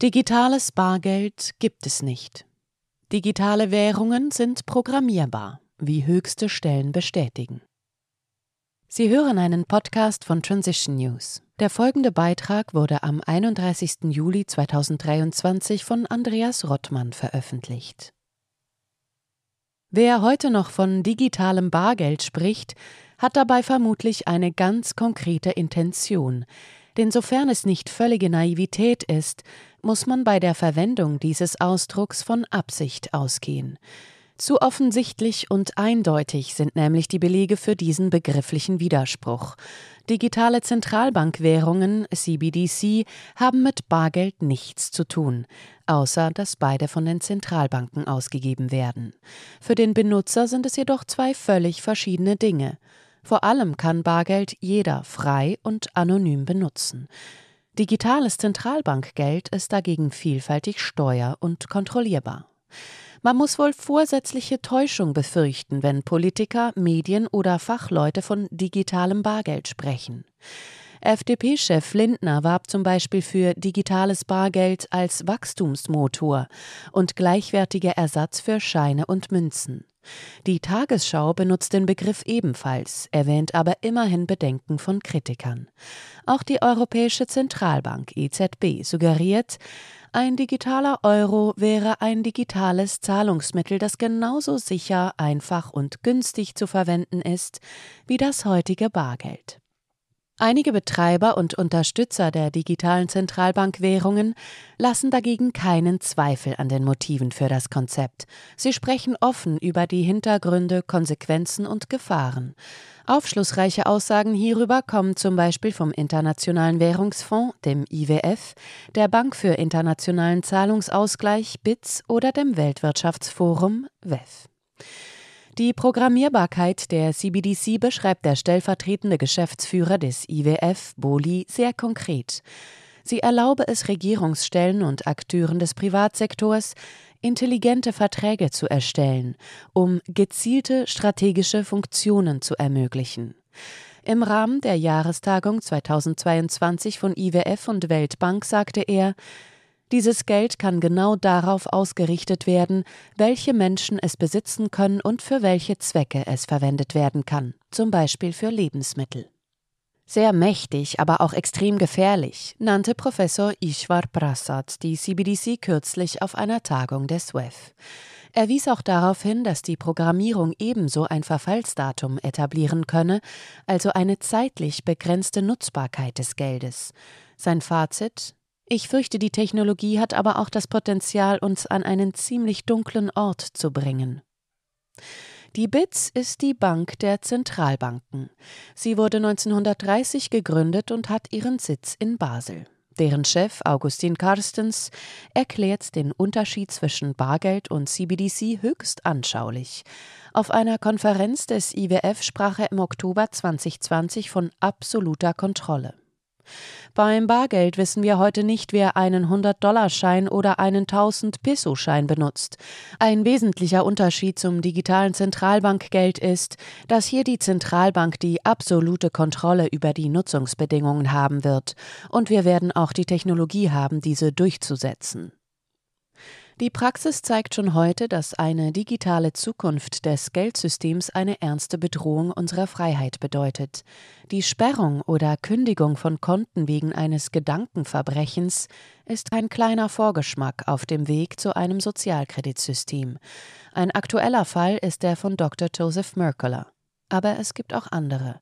Digitales Bargeld gibt es nicht. Digitale Währungen sind programmierbar, wie höchste Stellen bestätigen. Sie hören einen Podcast von Transition News. Der folgende Beitrag wurde am 31. Juli 2023 von Andreas Rottmann veröffentlicht. Wer heute noch von digitalem Bargeld spricht, hat dabei vermutlich eine ganz konkrete Intention, denn sofern es nicht völlige Naivität ist, muss man bei der Verwendung dieses Ausdrucks von Absicht ausgehen. Zu offensichtlich und eindeutig sind nämlich die Belege für diesen begrifflichen Widerspruch. Digitale Zentralbankwährungen, CBDC, haben mit Bargeld nichts zu tun, außer dass beide von den Zentralbanken ausgegeben werden. Für den Benutzer sind es jedoch zwei völlig verschiedene Dinge. Vor allem kann Bargeld jeder frei und anonym benutzen. Digitales Zentralbankgeld ist dagegen vielfältig steuer- und kontrollierbar. Man muss wohl vorsätzliche Täuschung befürchten, wenn Politiker, Medien oder Fachleute von digitalem Bargeld sprechen. FDP-Chef Lindner warb zum Beispiel für digitales Bargeld als Wachstumsmotor und gleichwertiger Ersatz für Scheine und Münzen. Die Tagesschau benutzt den Begriff ebenfalls, erwähnt aber immerhin Bedenken von Kritikern. Auch die Europäische Zentralbank EZB suggeriert, ein digitaler Euro wäre ein digitales Zahlungsmittel, das genauso sicher, einfach und günstig zu verwenden ist wie das heutige Bargeld. Einige Betreiber und Unterstützer der digitalen Zentralbankwährungen lassen dagegen keinen Zweifel an den Motiven für das Konzept. Sie sprechen offen über die Hintergründe, Konsequenzen und Gefahren. Aufschlussreiche Aussagen hierüber kommen zum Beispiel vom Internationalen Währungsfonds, dem IWF, der Bank für internationalen Zahlungsausgleich BITS oder dem Weltwirtschaftsforum WEF. Die Programmierbarkeit der CBDC beschreibt der stellvertretende Geschäftsführer des IWF, Boli, sehr konkret. Sie erlaube es Regierungsstellen und Akteuren des Privatsektors, intelligente Verträge zu erstellen, um gezielte strategische Funktionen zu ermöglichen. Im Rahmen der Jahrestagung 2022 von IWF und Weltbank sagte er, dieses Geld kann genau darauf ausgerichtet werden, welche Menschen es besitzen können und für welche Zwecke es verwendet werden kann, zum Beispiel für Lebensmittel. Sehr mächtig, aber auch extrem gefährlich, nannte Professor Ishwar Prasad die CBDC kürzlich auf einer Tagung des WEF. Er wies auch darauf hin, dass die Programmierung ebenso ein Verfallsdatum etablieren könne, also eine zeitlich begrenzte Nutzbarkeit des Geldes. Sein Fazit ich fürchte, die Technologie hat aber auch das Potenzial, uns an einen ziemlich dunklen Ort zu bringen. Die BITS ist die Bank der Zentralbanken. Sie wurde 1930 gegründet und hat ihren Sitz in Basel. Deren Chef Augustin Karstens erklärt den Unterschied zwischen Bargeld und CBDC höchst anschaulich. Auf einer Konferenz des IWF sprach er im Oktober 2020 von absoluter Kontrolle. Beim Bargeld wissen wir heute nicht, wer einen 100-Dollar-Schein oder einen 1000-Peso-Schein benutzt. Ein wesentlicher Unterschied zum digitalen Zentralbankgeld ist, dass hier die Zentralbank die absolute Kontrolle über die Nutzungsbedingungen haben wird, und wir werden auch die Technologie haben, diese durchzusetzen. Die Praxis zeigt schon heute, dass eine digitale Zukunft des Geldsystems eine ernste Bedrohung unserer Freiheit bedeutet. Die Sperrung oder Kündigung von Konten wegen eines Gedankenverbrechens ist ein kleiner Vorgeschmack auf dem Weg zu einem Sozialkreditsystem. Ein aktueller Fall ist der von Dr. Joseph Merkeler. Aber es gibt auch andere.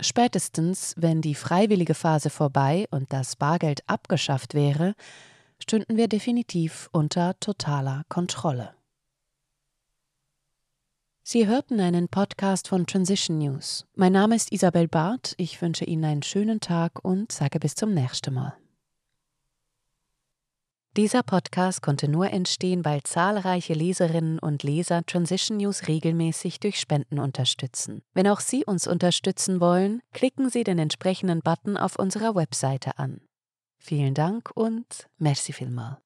Spätestens, wenn die freiwillige Phase vorbei und das Bargeld abgeschafft wäre, stünden wir definitiv unter totaler Kontrolle. Sie hörten einen Podcast von Transition News. Mein Name ist Isabel Barth. Ich wünsche Ihnen einen schönen Tag und sage bis zum nächsten Mal. Dieser Podcast konnte nur entstehen, weil zahlreiche Leserinnen und Leser Transition News regelmäßig durch Spenden unterstützen. Wenn auch Sie uns unterstützen wollen, klicken Sie den entsprechenden Button auf unserer Webseite an. Vielen Dank und merci vielmal.